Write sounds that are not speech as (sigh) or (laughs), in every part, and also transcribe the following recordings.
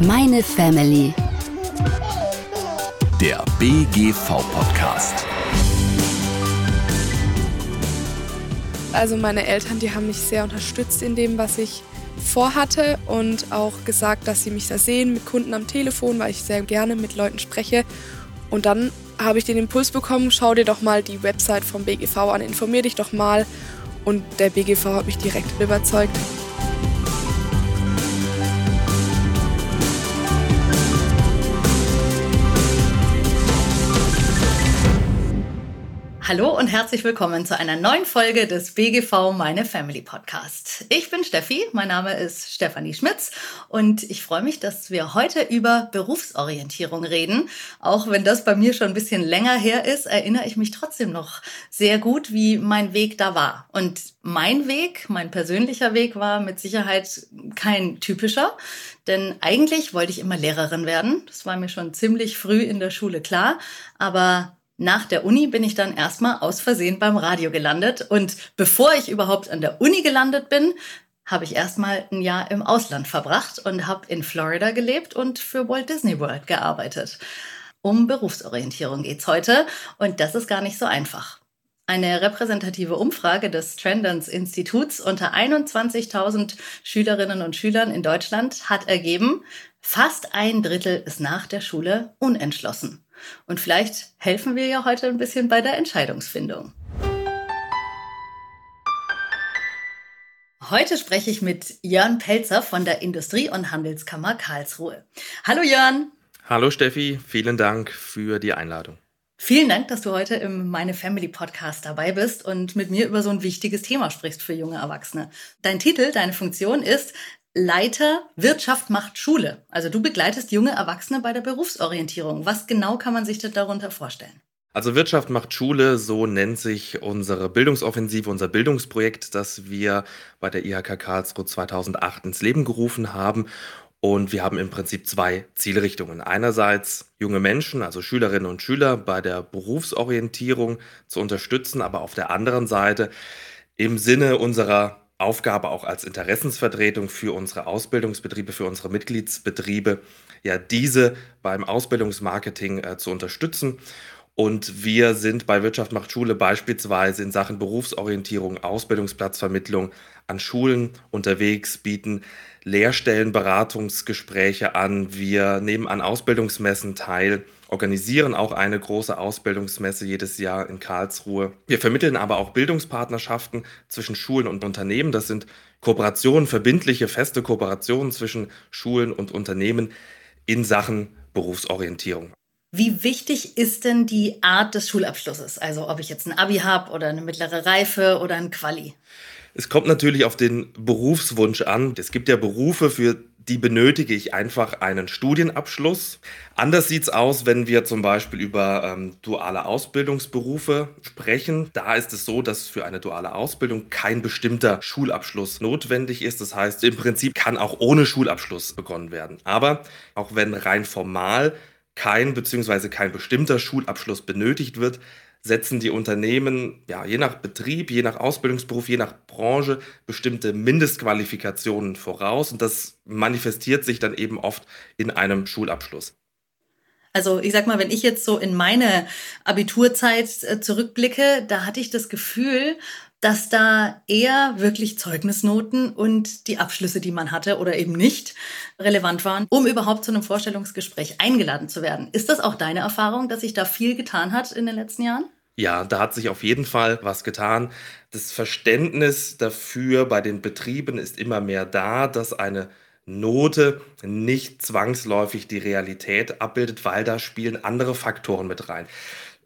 Meine Family. Der BGV-Podcast. Also meine Eltern, die haben mich sehr unterstützt in dem, was ich vorhatte und auch gesagt, dass sie mich da sehen mit Kunden am Telefon, weil ich sehr gerne mit Leuten spreche. Und dann habe ich den Impuls bekommen, schau dir doch mal die Website vom BGV an, informier dich doch mal. Und der BGV hat mich direkt überzeugt. Hallo und herzlich willkommen zu einer neuen Folge des BGV Meine Family Podcast. Ich bin Steffi, mein Name ist Stefanie Schmitz und ich freue mich, dass wir heute über Berufsorientierung reden. Auch wenn das bei mir schon ein bisschen länger her ist, erinnere ich mich trotzdem noch sehr gut, wie mein Weg da war. Und mein Weg, mein persönlicher Weg war mit Sicherheit kein typischer, denn eigentlich wollte ich immer Lehrerin werden. Das war mir schon ziemlich früh in der Schule klar, aber nach der Uni bin ich dann erstmal aus Versehen beim Radio gelandet. Und bevor ich überhaupt an der Uni gelandet bin, habe ich erstmal ein Jahr im Ausland verbracht und habe in Florida gelebt und für Walt Disney World gearbeitet. Um Berufsorientierung geht's heute und das ist gar nicht so einfach. Eine repräsentative Umfrage des Trendance Instituts unter 21.000 Schülerinnen und Schülern in Deutschland hat ergeben, fast ein Drittel ist nach der Schule unentschlossen. Und vielleicht helfen wir ja heute ein bisschen bei der Entscheidungsfindung. Heute spreche ich mit Jörn Pelzer von der Industrie- und Handelskammer Karlsruhe. Hallo Jörn. Hallo Steffi, vielen Dank für die Einladung. Vielen Dank, dass du heute im Meine Family Podcast dabei bist und mit mir über so ein wichtiges Thema sprichst für junge Erwachsene. Dein Titel, deine Funktion ist Leiter Wirtschaft macht Schule. Also du begleitest junge Erwachsene bei der Berufsorientierung. Was genau kann man sich denn darunter vorstellen? Also Wirtschaft macht Schule, so nennt sich unsere Bildungsoffensive, unser Bildungsprojekt, das wir bei der IHK Karlsruhe 2008 ins Leben gerufen haben. Und wir haben im Prinzip zwei Zielrichtungen. Einerseits junge Menschen, also Schülerinnen und Schüler bei der Berufsorientierung zu unterstützen, aber auf der anderen Seite im Sinne unserer Aufgabe auch als Interessensvertretung für unsere Ausbildungsbetriebe, für unsere Mitgliedsbetriebe, ja, diese beim Ausbildungsmarketing äh, zu unterstützen. Und wir sind bei Wirtschaft macht Schule beispielsweise in Sachen Berufsorientierung, Ausbildungsplatzvermittlung an Schulen unterwegs, bieten Lehrstellenberatungsgespräche an. Wir nehmen an Ausbildungsmessen teil organisieren auch eine große Ausbildungsmesse jedes Jahr in Karlsruhe. Wir vermitteln aber auch Bildungspartnerschaften zwischen Schulen und Unternehmen. Das sind Kooperationen, verbindliche, feste Kooperationen zwischen Schulen und Unternehmen in Sachen Berufsorientierung. Wie wichtig ist denn die Art des Schulabschlusses? Also ob ich jetzt ein Abi habe oder eine mittlere Reife oder ein Quali? Es kommt natürlich auf den Berufswunsch an. Es gibt ja Berufe, für die benötige ich einfach einen Studienabschluss. Anders sieht es aus, wenn wir zum Beispiel über ähm, duale Ausbildungsberufe sprechen. Da ist es so, dass für eine duale Ausbildung kein bestimmter Schulabschluss notwendig ist. Das heißt, im Prinzip kann auch ohne Schulabschluss begonnen werden. Aber auch wenn rein formal kein bzw. kein bestimmter Schulabschluss benötigt wird, setzen die Unternehmen, ja, je nach Betrieb, je nach Ausbildungsberuf, je nach Branche bestimmte Mindestqualifikationen voraus und das manifestiert sich dann eben oft in einem Schulabschluss. Also ich sag mal, wenn ich jetzt so in meine Abiturzeit äh, zurückblicke, da hatte ich das Gefühl, dass da eher wirklich Zeugnisnoten und die Abschlüsse, die man hatte oder eben nicht, relevant waren, um überhaupt zu einem Vorstellungsgespräch eingeladen zu werden. Ist das auch deine Erfahrung, dass sich da viel getan hat in den letzten Jahren? Ja, da hat sich auf jeden Fall was getan. Das Verständnis dafür bei den Betrieben ist immer mehr da, dass eine Note nicht zwangsläufig die Realität abbildet, weil da spielen andere Faktoren mit rein.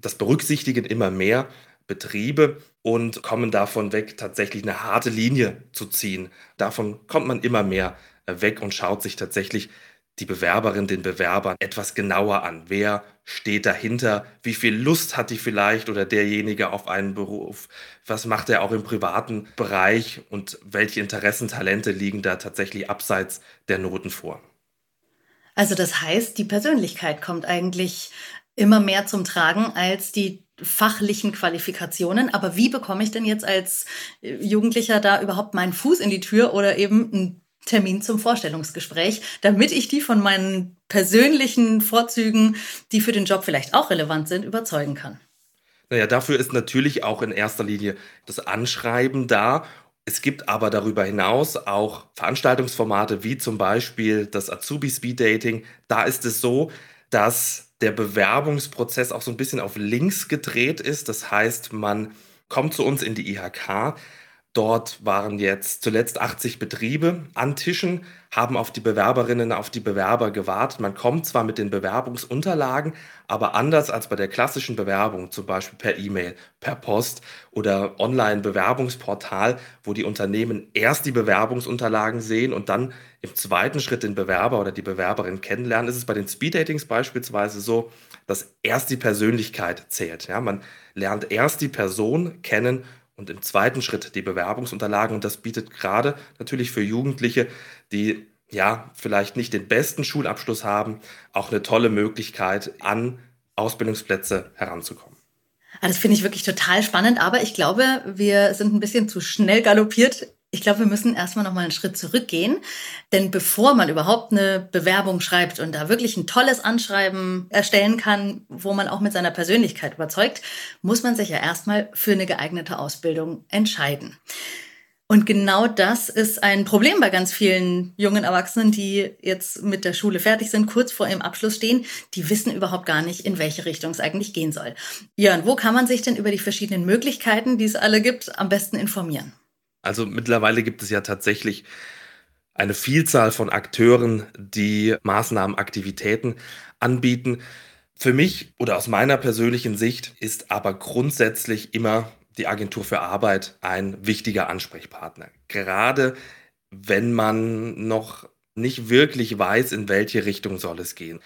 Das berücksichtigen immer mehr Betriebe und kommen davon weg, tatsächlich eine harte Linie zu ziehen. Davon kommt man immer mehr weg und schaut sich tatsächlich die Bewerberin, den Bewerber etwas genauer an. Wer steht dahinter? Wie viel Lust hat die vielleicht oder derjenige auf einen Beruf? Was macht er auch im privaten Bereich und welche Interessen, Talente liegen da tatsächlich abseits der Noten vor? Also das heißt, die Persönlichkeit kommt eigentlich immer mehr zum Tragen als die fachlichen Qualifikationen. Aber wie bekomme ich denn jetzt als Jugendlicher da überhaupt meinen Fuß in die Tür oder eben ein Termin zum Vorstellungsgespräch, damit ich die von meinen persönlichen Vorzügen, die für den Job vielleicht auch relevant sind, überzeugen kann. Naja, dafür ist natürlich auch in erster Linie das Anschreiben da. Es gibt aber darüber hinaus auch Veranstaltungsformate wie zum Beispiel das Azubi Speed Dating. Da ist es so, dass der Bewerbungsprozess auch so ein bisschen auf links gedreht ist. Das heißt, man kommt zu uns in die IHK, Dort waren jetzt zuletzt 80 Betriebe an Tischen, haben auf die Bewerberinnen, auf die Bewerber gewartet. Man kommt zwar mit den Bewerbungsunterlagen, aber anders als bei der klassischen Bewerbung, zum Beispiel per E-Mail, per Post oder Online-Bewerbungsportal, wo die Unternehmen erst die Bewerbungsunterlagen sehen und dann im zweiten Schritt den Bewerber oder die Bewerberin kennenlernen, ist es bei den Speed-Datings beispielsweise so, dass erst die Persönlichkeit zählt. Ja, man lernt erst die Person kennen und im zweiten Schritt die Bewerbungsunterlagen. Und das bietet gerade natürlich für Jugendliche, die ja vielleicht nicht den besten Schulabschluss haben, auch eine tolle Möglichkeit, an Ausbildungsplätze heranzukommen. Ah, das finde ich wirklich total spannend, aber ich glaube, wir sind ein bisschen zu schnell galoppiert ich glaube, wir müssen erstmal noch mal einen Schritt zurückgehen, denn bevor man überhaupt eine Bewerbung schreibt und da wirklich ein tolles Anschreiben erstellen kann, wo man auch mit seiner Persönlichkeit überzeugt, muss man sich ja erstmal für eine geeignete Ausbildung entscheiden. Und genau das ist ein Problem bei ganz vielen jungen Erwachsenen, die jetzt mit der Schule fertig sind, kurz vor ihrem Abschluss stehen. Die wissen überhaupt gar nicht, in welche Richtung es eigentlich gehen soll. Jörn, wo kann man sich denn über die verschiedenen Möglichkeiten, die es alle gibt, am besten informieren? Also mittlerweile gibt es ja tatsächlich eine Vielzahl von Akteuren, die Maßnahmen, Aktivitäten anbieten. Für mich oder aus meiner persönlichen Sicht ist aber grundsätzlich immer die Agentur für Arbeit ein wichtiger Ansprechpartner. Gerade wenn man noch nicht wirklich weiß, in welche Richtung soll es gehen.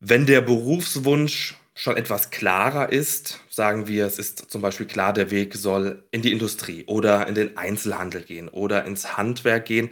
Wenn der Berufswunsch schon etwas klarer ist, sagen wir, es ist zum Beispiel klar, der Weg soll in die Industrie oder in den Einzelhandel gehen oder ins Handwerk gehen,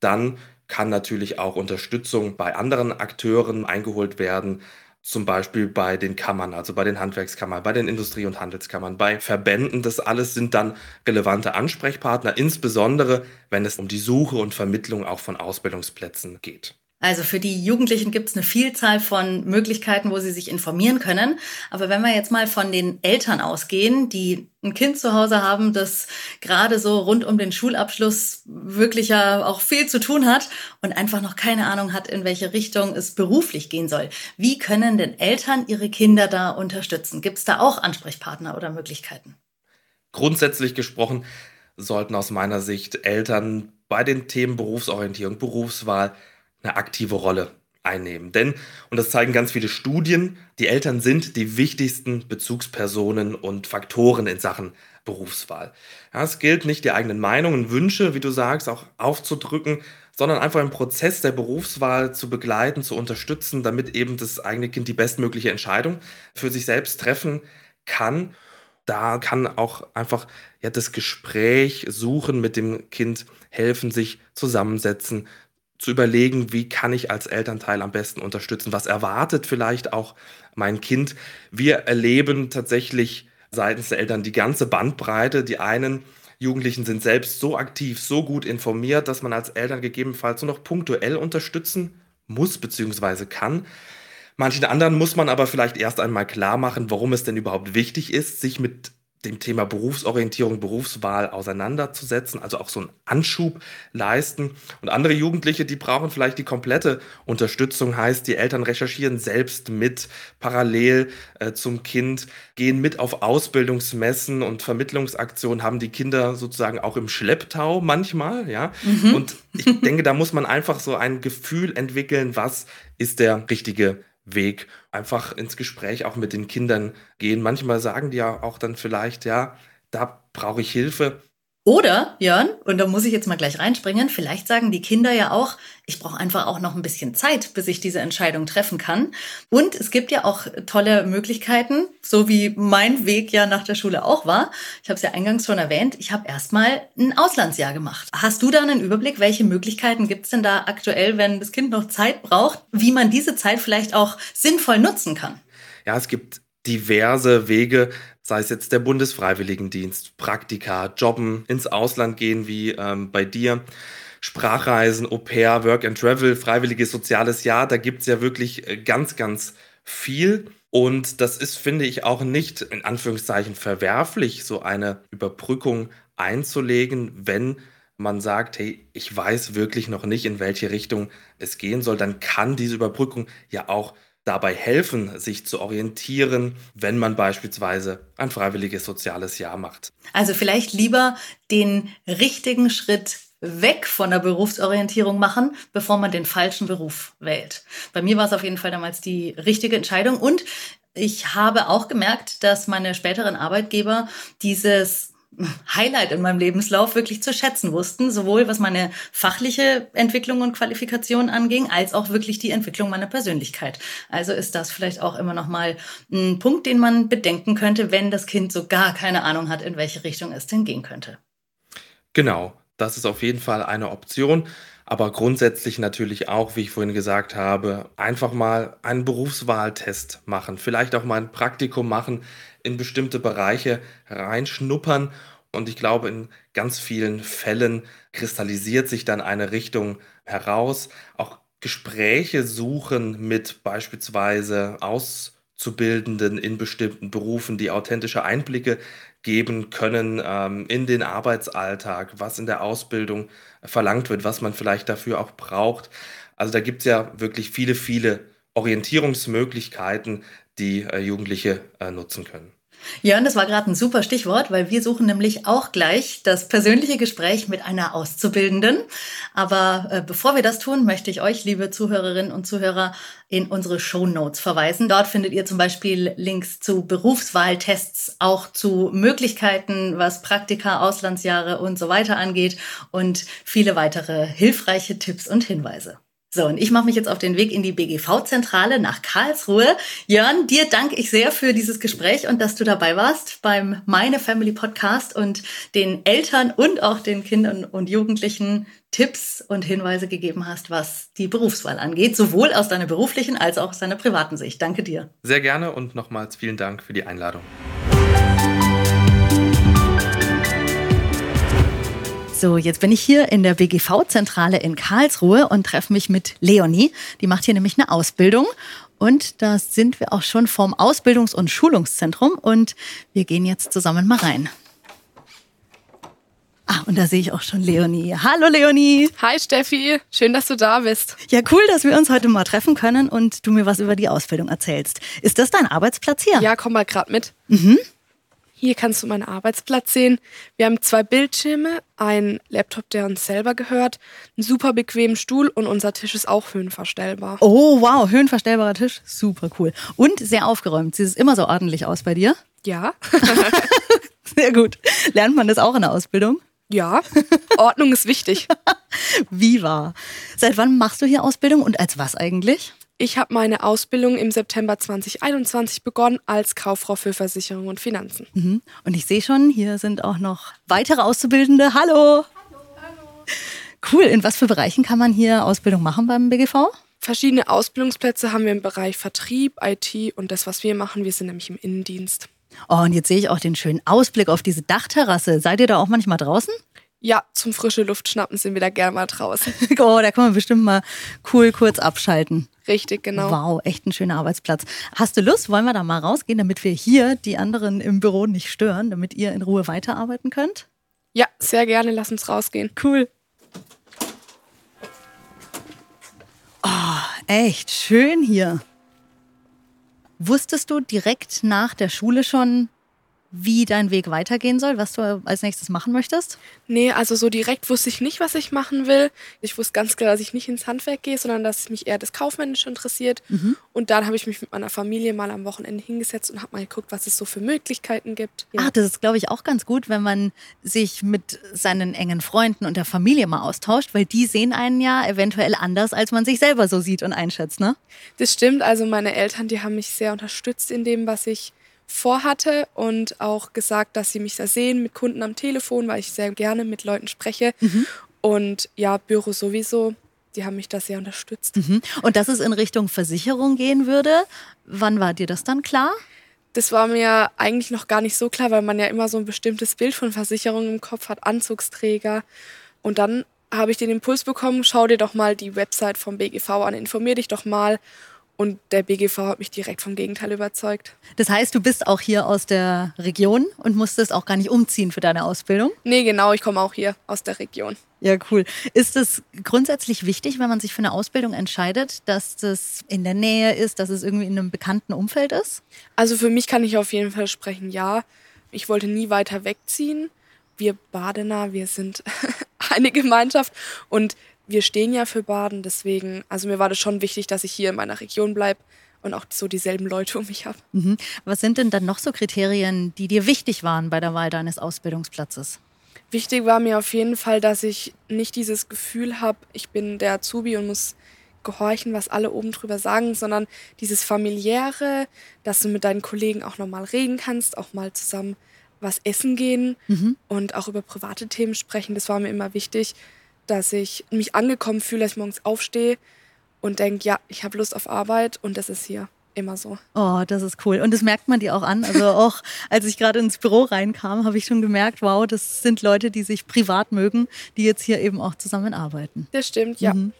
dann kann natürlich auch Unterstützung bei anderen Akteuren eingeholt werden, zum Beispiel bei den Kammern, also bei den Handwerkskammern, bei den Industrie- und Handelskammern, bei Verbänden. Das alles sind dann relevante Ansprechpartner, insbesondere wenn es um die Suche und Vermittlung auch von Ausbildungsplätzen geht. Also für die Jugendlichen gibt es eine Vielzahl von Möglichkeiten, wo sie sich informieren können. Aber wenn wir jetzt mal von den Eltern ausgehen, die ein Kind zu Hause haben, das gerade so rund um den Schulabschluss wirklich ja auch viel zu tun hat und einfach noch keine Ahnung hat, in welche Richtung es beruflich gehen soll. Wie können denn Eltern ihre Kinder da unterstützen? Gibt es da auch Ansprechpartner oder Möglichkeiten? Grundsätzlich gesprochen sollten aus meiner Sicht Eltern bei den Themen Berufsorientierung, Berufswahl, eine aktive Rolle einnehmen. Denn, und das zeigen ganz viele Studien, die Eltern sind die wichtigsten Bezugspersonen und Faktoren in Sachen Berufswahl. Ja, es gilt nicht, die eigenen Meinungen, Wünsche, wie du sagst, auch aufzudrücken, sondern einfach im Prozess der Berufswahl zu begleiten, zu unterstützen, damit eben das eigene Kind die bestmögliche Entscheidung für sich selbst treffen kann. Da kann auch einfach ja, das Gespräch suchen mit dem Kind helfen, sich zusammensetzen, zu überlegen, wie kann ich als Elternteil am besten unterstützen, was erwartet vielleicht auch mein Kind. Wir erleben tatsächlich seitens der Eltern die ganze Bandbreite. Die einen Jugendlichen sind selbst so aktiv, so gut informiert, dass man als Eltern gegebenenfalls nur noch punktuell unterstützen muss bzw. kann. Manchen anderen muss man aber vielleicht erst einmal klar machen, warum es denn überhaupt wichtig ist, sich mit dem Thema Berufsorientierung, Berufswahl auseinanderzusetzen, also auch so einen Anschub leisten. Und andere Jugendliche, die brauchen vielleicht die komplette Unterstützung, heißt, die Eltern recherchieren selbst mit, parallel äh, zum Kind, gehen mit auf Ausbildungsmessen und Vermittlungsaktionen, haben die Kinder sozusagen auch im Schlepptau manchmal, ja. Mhm. Und ich denke, da muss man einfach so ein Gefühl entwickeln, was ist der richtige Weg. Einfach ins Gespräch auch mit den Kindern gehen. Manchmal sagen die ja auch dann vielleicht, ja, da brauche ich Hilfe. Oder, Jörn, und da muss ich jetzt mal gleich reinspringen, vielleicht sagen die Kinder ja auch, ich brauche einfach auch noch ein bisschen Zeit, bis ich diese Entscheidung treffen kann. Und es gibt ja auch tolle Möglichkeiten, so wie mein Weg ja nach der Schule auch war. Ich habe es ja eingangs schon erwähnt, ich habe erstmal ein Auslandsjahr gemacht. Hast du da einen Überblick, welche Möglichkeiten gibt es denn da aktuell, wenn das Kind noch Zeit braucht, wie man diese Zeit vielleicht auch sinnvoll nutzen kann? Ja, es gibt diverse Wege, sei es jetzt der Bundesfreiwilligendienst, Praktika, Jobben, ins Ausland gehen wie ähm, bei dir. Sprachreisen, Au pair, Work and Travel, freiwilliges soziales Jahr, da gibt es ja wirklich äh, ganz, ganz viel. Und das ist, finde ich, auch nicht in Anführungszeichen verwerflich, so eine Überbrückung einzulegen, wenn man sagt, hey, ich weiß wirklich noch nicht, in welche Richtung es gehen soll, dann kann diese Überbrückung ja auch dabei helfen, sich zu orientieren, wenn man beispielsweise ein freiwilliges soziales Jahr macht. Also vielleicht lieber den richtigen Schritt weg von der Berufsorientierung machen, bevor man den falschen Beruf wählt. Bei mir war es auf jeden Fall damals die richtige Entscheidung und ich habe auch gemerkt, dass meine späteren Arbeitgeber dieses Highlight in meinem Lebenslauf wirklich zu schätzen wussten, sowohl was meine fachliche Entwicklung und Qualifikation anging, als auch wirklich die Entwicklung meiner Persönlichkeit. Also ist das vielleicht auch immer noch mal ein Punkt, den man bedenken könnte, wenn das Kind so gar keine Ahnung hat, in welche Richtung es denn gehen könnte. Genau, das ist auf jeden Fall eine Option. Aber grundsätzlich natürlich auch, wie ich vorhin gesagt habe, einfach mal einen Berufswahltest machen, vielleicht auch mal ein Praktikum machen, in bestimmte Bereiche reinschnuppern. Und ich glaube, in ganz vielen Fällen kristallisiert sich dann eine Richtung heraus. Auch Gespräche suchen mit beispielsweise Auszubildenden in bestimmten Berufen, die authentische Einblicke geben können ähm, in den Arbeitsalltag, was in der Ausbildung verlangt wird, was man vielleicht dafür auch braucht. Also da gibt es ja wirklich viele, viele Orientierungsmöglichkeiten, die äh, Jugendliche äh, nutzen können. Jörn, das war gerade ein super Stichwort, weil wir suchen nämlich auch gleich das persönliche Gespräch mit einer Auszubildenden. Aber äh, bevor wir das tun, möchte ich euch, liebe Zuhörerinnen und Zuhörer, in unsere Show Notes verweisen. Dort findet ihr zum Beispiel Links zu Berufswahltests, auch zu Möglichkeiten, was Praktika, Auslandsjahre und so weiter angeht und viele weitere hilfreiche Tipps und Hinweise. So, und ich mache mich jetzt auf den Weg in die BGV-Zentrale nach Karlsruhe. Jörn, dir danke ich sehr für dieses Gespräch und dass du dabei warst beim Meine Family Podcast und den Eltern und auch den Kindern und Jugendlichen Tipps und Hinweise gegeben hast, was die Berufswahl angeht, sowohl aus deiner beruflichen als auch aus deiner privaten Sicht. Danke dir. Sehr gerne und nochmals vielen Dank für die Einladung. So, jetzt bin ich hier in der BGV-Zentrale in Karlsruhe und treffe mich mit Leonie. Die macht hier nämlich eine Ausbildung. Und da sind wir auch schon vom Ausbildungs- und Schulungszentrum und wir gehen jetzt zusammen mal rein. Ah, und da sehe ich auch schon Leonie. Hallo Leonie. Hi Steffi, schön, dass du da bist. Ja, cool, dass wir uns heute mal treffen können und du mir was über die Ausbildung erzählst. Ist das dein Arbeitsplatz hier? Ja, komm mal gerade mit. Mhm. Hier kannst du meinen Arbeitsplatz sehen. Wir haben zwei Bildschirme, einen Laptop, der uns selber gehört, einen super bequemen Stuhl und unser Tisch ist auch höhenverstellbar. Oh, wow, höhenverstellbarer Tisch. Super cool. Und sehr aufgeräumt. Sieht es immer so ordentlich aus bei dir? Ja. (laughs) sehr gut. Lernt man das auch in der Ausbildung? Ja, Ordnung ist wichtig. (laughs) Wie war? Seit wann machst du hier Ausbildung und als was eigentlich? Ich habe meine Ausbildung im September 2021 begonnen als Kauffrau für Versicherung und Finanzen. Mhm. Und ich sehe schon, hier sind auch noch weitere Auszubildende. Hallo. Hallo. Hallo. Cool. In was für Bereichen kann man hier Ausbildung machen beim BGV? Verschiedene Ausbildungsplätze haben wir im Bereich Vertrieb, IT und das, was wir machen. Wir sind nämlich im Innendienst. Oh, und jetzt sehe ich auch den schönen Ausblick auf diese Dachterrasse. Seid ihr da auch manchmal draußen? Ja, zum frische Luft schnappen sind wir da gerne mal draußen. (laughs) oh, da kann man bestimmt mal cool kurz abschalten. Richtig, genau. Wow, echt ein schöner Arbeitsplatz. Hast du Lust? Wollen wir da mal rausgehen, damit wir hier die anderen im Büro nicht stören, damit ihr in Ruhe weiterarbeiten könnt? Ja, sehr gerne. Lass uns rausgehen. Cool. Oh, echt schön hier. Wusstest du direkt nach der Schule schon, wie dein Weg weitergehen soll, was du als nächstes machen möchtest? Nee, also so direkt wusste ich nicht, was ich machen will. Ich wusste ganz klar, dass ich nicht ins Handwerk gehe, sondern dass mich eher das Kaufmännische interessiert. Mhm. Und dann habe ich mich mit meiner Familie mal am Wochenende hingesetzt und habe mal geguckt, was es so für Möglichkeiten gibt. Ja. Ah, das ist, glaube ich, auch ganz gut, wenn man sich mit seinen engen Freunden und der Familie mal austauscht, weil die sehen einen ja eventuell anders, als man sich selber so sieht und einschätzt, ne? Das stimmt. Also meine Eltern, die haben mich sehr unterstützt in dem, was ich vorhatte und auch gesagt, dass sie mich da sehen mit Kunden am Telefon, weil ich sehr gerne mit Leuten spreche. Mhm. Und ja, Büro sowieso, die haben mich da sehr unterstützt. Mhm. Und dass es in Richtung Versicherung gehen würde, wann war dir das dann klar? Das war mir eigentlich noch gar nicht so klar, weil man ja immer so ein bestimmtes Bild von Versicherungen im Kopf hat, Anzugsträger. Und dann habe ich den Impuls bekommen, schau dir doch mal die Website vom BGV an, informier dich doch mal. Und der BGV hat mich direkt vom Gegenteil überzeugt. Das heißt, du bist auch hier aus der Region und musstest auch gar nicht umziehen für deine Ausbildung? Nee, genau, ich komme auch hier aus der Region. Ja, cool. Ist es grundsätzlich wichtig, wenn man sich für eine Ausbildung entscheidet, dass das in der Nähe ist, dass es irgendwie in einem bekannten Umfeld ist? Also für mich kann ich auf jeden Fall sprechen, ja. Ich wollte nie weiter wegziehen. Wir Badener, wir sind (laughs) eine Gemeinschaft und wir stehen ja für Baden, deswegen, also mir war das schon wichtig, dass ich hier in meiner Region bleibe und auch so dieselben Leute um mich habe. Mhm. Was sind denn dann noch so Kriterien, die dir wichtig waren bei der Wahl deines Ausbildungsplatzes? Wichtig war mir auf jeden Fall, dass ich nicht dieses Gefühl habe, ich bin der Azubi und muss gehorchen, was alle oben drüber sagen, sondern dieses familiäre, dass du mit deinen Kollegen auch nochmal reden kannst, auch mal zusammen was essen gehen mhm. und auch über private Themen sprechen. Das war mir immer wichtig, dass ich mich angekommen fühle, dass ich morgens aufstehe und denke, ja, ich habe Lust auf Arbeit und das ist hier immer so. Oh, das ist cool. Und das merkt man dir auch an. Also (laughs) auch als ich gerade ins Büro reinkam, habe ich schon gemerkt, wow, das sind Leute, die sich privat mögen, die jetzt hier eben auch zusammenarbeiten. Das stimmt, ja. Mhm.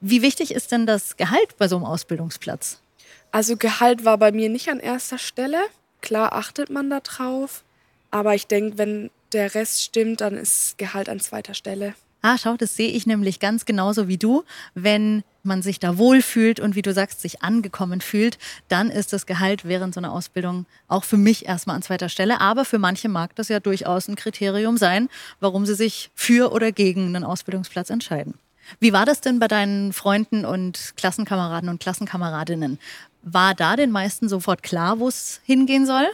Wie wichtig ist denn das Gehalt bei so einem Ausbildungsplatz? Also Gehalt war bei mir nicht an erster Stelle. Klar achtet man da drauf. Aber ich denke, wenn der Rest stimmt, dann ist Gehalt an zweiter Stelle. Ah, schau, das sehe ich nämlich ganz genauso wie du. Wenn man sich da wohlfühlt und wie du sagst, sich angekommen fühlt, dann ist das Gehalt während so einer Ausbildung auch für mich erstmal an zweiter Stelle. Aber für manche mag das ja durchaus ein Kriterium sein, warum sie sich für oder gegen einen Ausbildungsplatz entscheiden. Wie war das denn bei deinen Freunden und Klassenkameraden und Klassenkameradinnen? War da den meisten sofort klar, wo es hingehen soll?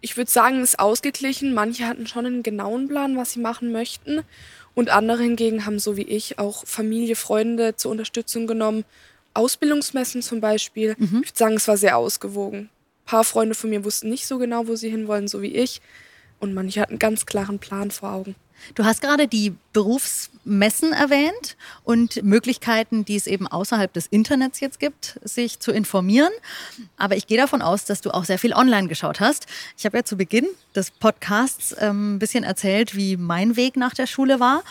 Ich würde sagen, es ist ausgeglichen. Manche hatten schon einen genauen Plan, was sie machen möchten. Und andere hingegen haben so wie ich auch Familie, Freunde zur Unterstützung genommen. Ausbildungsmessen zum Beispiel. Mhm. Ich würde sagen, es war sehr ausgewogen. Ein paar Freunde von mir wussten nicht so genau, wo sie hinwollen, so wie ich. Und manche hatten einen ganz klaren Plan vor Augen. Du hast gerade die Berufsmessen erwähnt und Möglichkeiten, die es eben außerhalb des Internets jetzt gibt, sich zu informieren. Aber ich gehe davon aus, dass du auch sehr viel online geschaut hast. Ich habe ja zu Beginn des Podcasts ähm, ein bisschen erzählt, wie mein Weg nach der Schule war.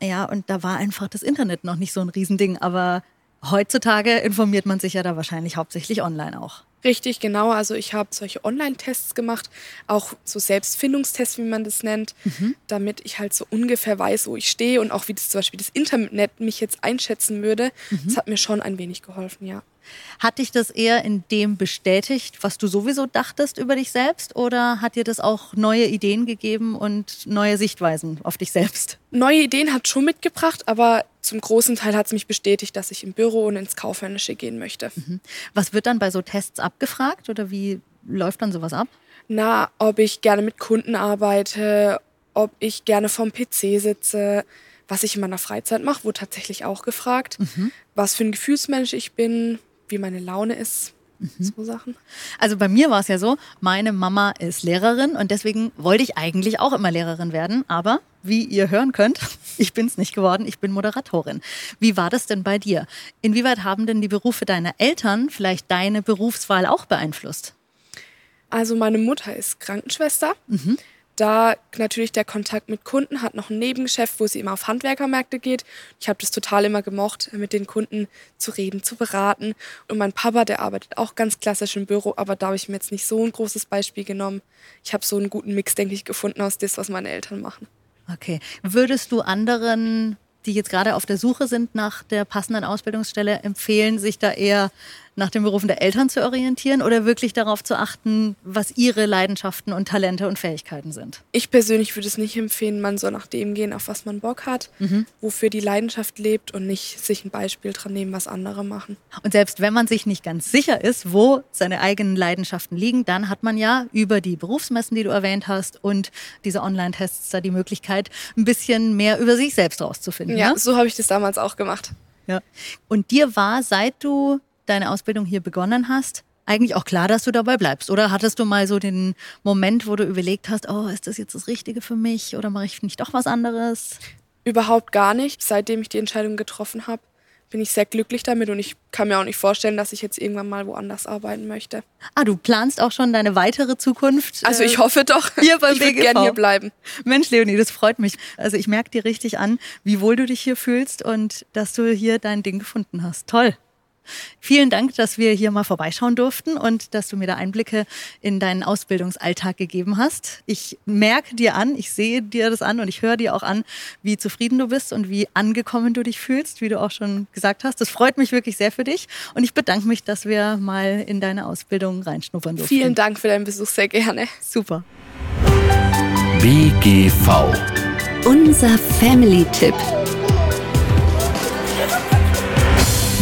Ja, und da war einfach das Internet noch nicht so ein Riesending. Aber heutzutage informiert man sich ja da wahrscheinlich hauptsächlich online auch. Richtig, genau. Also ich habe solche Online-Tests gemacht, auch so Selbstfindungstests, wie man das nennt, mhm. damit ich halt so ungefähr weiß, wo ich stehe und auch wie das zum Beispiel das Internet mich jetzt einschätzen würde. Mhm. Das hat mir schon ein wenig geholfen, ja. Hat dich das eher in dem bestätigt, was du sowieso dachtest über dich selbst? Oder hat dir das auch neue Ideen gegeben und neue Sichtweisen auf dich selbst? Neue Ideen hat schon mitgebracht, aber zum großen Teil hat es mich bestätigt, dass ich im Büro und ins Kaufmännische gehen möchte. Mhm. Was wird dann bei so Tests abgefragt oder wie läuft dann sowas ab? Na, ob ich gerne mit Kunden arbeite, ob ich gerne vom PC sitze, was ich in meiner Freizeit mache, wurde tatsächlich auch gefragt, mhm. was für ein Gefühlsmensch ich bin, wie meine Laune ist. Mhm. So Sachen. Also bei mir war es ja so, meine Mama ist Lehrerin und deswegen wollte ich eigentlich auch immer Lehrerin werden. Aber wie ihr hören könnt, (laughs) ich bin es nicht geworden, ich bin Moderatorin. Wie war das denn bei dir? Inwieweit haben denn die Berufe deiner Eltern vielleicht deine Berufswahl auch beeinflusst? Also meine Mutter ist Krankenschwester. Mhm da natürlich der Kontakt mit Kunden, hat noch ein Nebengeschäft, wo sie immer auf Handwerkermärkte geht. Ich habe das total immer gemocht, mit den Kunden zu reden, zu beraten. Und mein Papa, der arbeitet auch ganz klassisch im Büro, aber da habe ich mir jetzt nicht so ein großes Beispiel genommen. Ich habe so einen guten Mix, denke ich, gefunden aus dem, was meine Eltern machen. Okay. Würdest du anderen die jetzt gerade auf der Suche sind nach der passenden Ausbildungsstelle, empfehlen, sich da eher nach den Berufen der Eltern zu orientieren oder wirklich darauf zu achten, was ihre Leidenschaften und Talente und Fähigkeiten sind? Ich persönlich würde es nicht empfehlen, man soll nach dem gehen, auf was man Bock hat, mhm. wofür die Leidenschaft lebt und nicht sich ein Beispiel dran nehmen, was andere machen. Und selbst wenn man sich nicht ganz sicher ist, wo seine eigenen Leidenschaften liegen, dann hat man ja über die Berufsmessen, die du erwähnt hast und diese Online-Tests da die Möglichkeit, ein bisschen mehr über sich selbst rauszufinden. Ja, ja? so habe ich das damals auch gemacht. Ja. Und dir war, seit du deine Ausbildung hier begonnen hast, eigentlich auch klar, dass du dabei bleibst? Oder hattest du mal so den Moment, wo du überlegt hast, oh, ist das jetzt das Richtige für mich oder mache ich nicht doch was anderes? Überhaupt gar nicht. Seitdem ich die Entscheidung getroffen habe, bin ich sehr glücklich damit und ich kann mir auch nicht vorstellen, dass ich jetzt irgendwann mal woanders arbeiten möchte. Ah, du planst auch schon deine weitere Zukunft? Also ich äh, hoffe doch. Hier beim ich würde gerne hier bleiben. Mensch, Leonie, das freut mich. Also ich merke dir richtig an, wie wohl du dich hier fühlst und dass du hier dein Ding gefunden hast. Toll. Vielen Dank, dass wir hier mal vorbeischauen durften und dass du mir da Einblicke in deinen Ausbildungsalltag gegeben hast. Ich merke dir an, ich sehe dir das an und ich höre dir auch an, wie zufrieden du bist und wie angekommen du dich fühlst, wie du auch schon gesagt hast. Das freut mich wirklich sehr für dich und ich bedanke mich, dass wir mal in deine Ausbildung reinschnuppern durften. Vielen Dank für deinen Besuch, sehr gerne. Super. BGV. Unser Family-Tipp.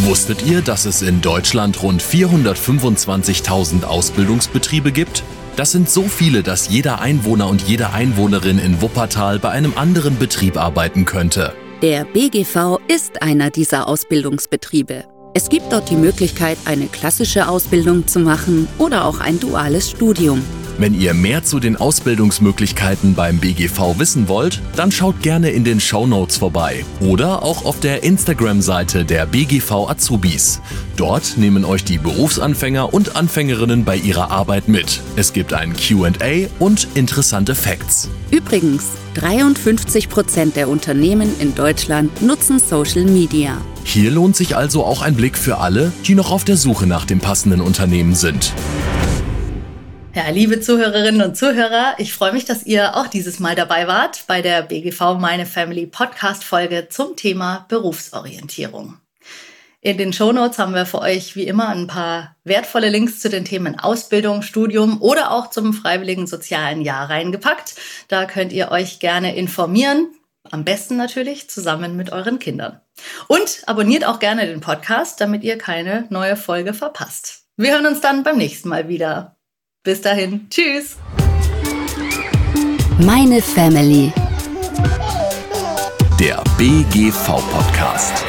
Wusstet ihr, dass es in Deutschland rund 425.000 Ausbildungsbetriebe gibt? Das sind so viele, dass jeder Einwohner und jede Einwohnerin in Wuppertal bei einem anderen Betrieb arbeiten könnte. Der BGV ist einer dieser Ausbildungsbetriebe. Es gibt dort die Möglichkeit, eine klassische Ausbildung zu machen oder auch ein duales Studium. Wenn ihr mehr zu den Ausbildungsmöglichkeiten beim BGV wissen wollt, dann schaut gerne in den Show Notes vorbei oder auch auf der Instagram-Seite der BGV Azubis. Dort nehmen euch die Berufsanfänger und Anfängerinnen bei ihrer Arbeit mit. Es gibt ein QA und interessante Facts. Übrigens, 53 Prozent der Unternehmen in Deutschland nutzen Social Media. Hier lohnt sich also auch ein Blick für alle, die noch auf der Suche nach dem passenden Unternehmen sind. Ja, liebe Zuhörerinnen und Zuhörer, ich freue mich, dass ihr auch dieses Mal dabei wart bei der BGV Meine Family Podcast Folge zum Thema Berufsorientierung. In den Shownotes haben wir für euch wie immer ein paar wertvolle Links zu den Themen Ausbildung, Studium oder auch zum freiwilligen sozialen Jahr reingepackt. Da könnt ihr euch gerne informieren. Am besten natürlich zusammen mit euren Kindern. Und abonniert auch gerne den Podcast, damit ihr keine neue Folge verpasst. Wir hören uns dann beim nächsten Mal wieder. Bis dahin, tschüss. Meine Family. Der BGV Podcast.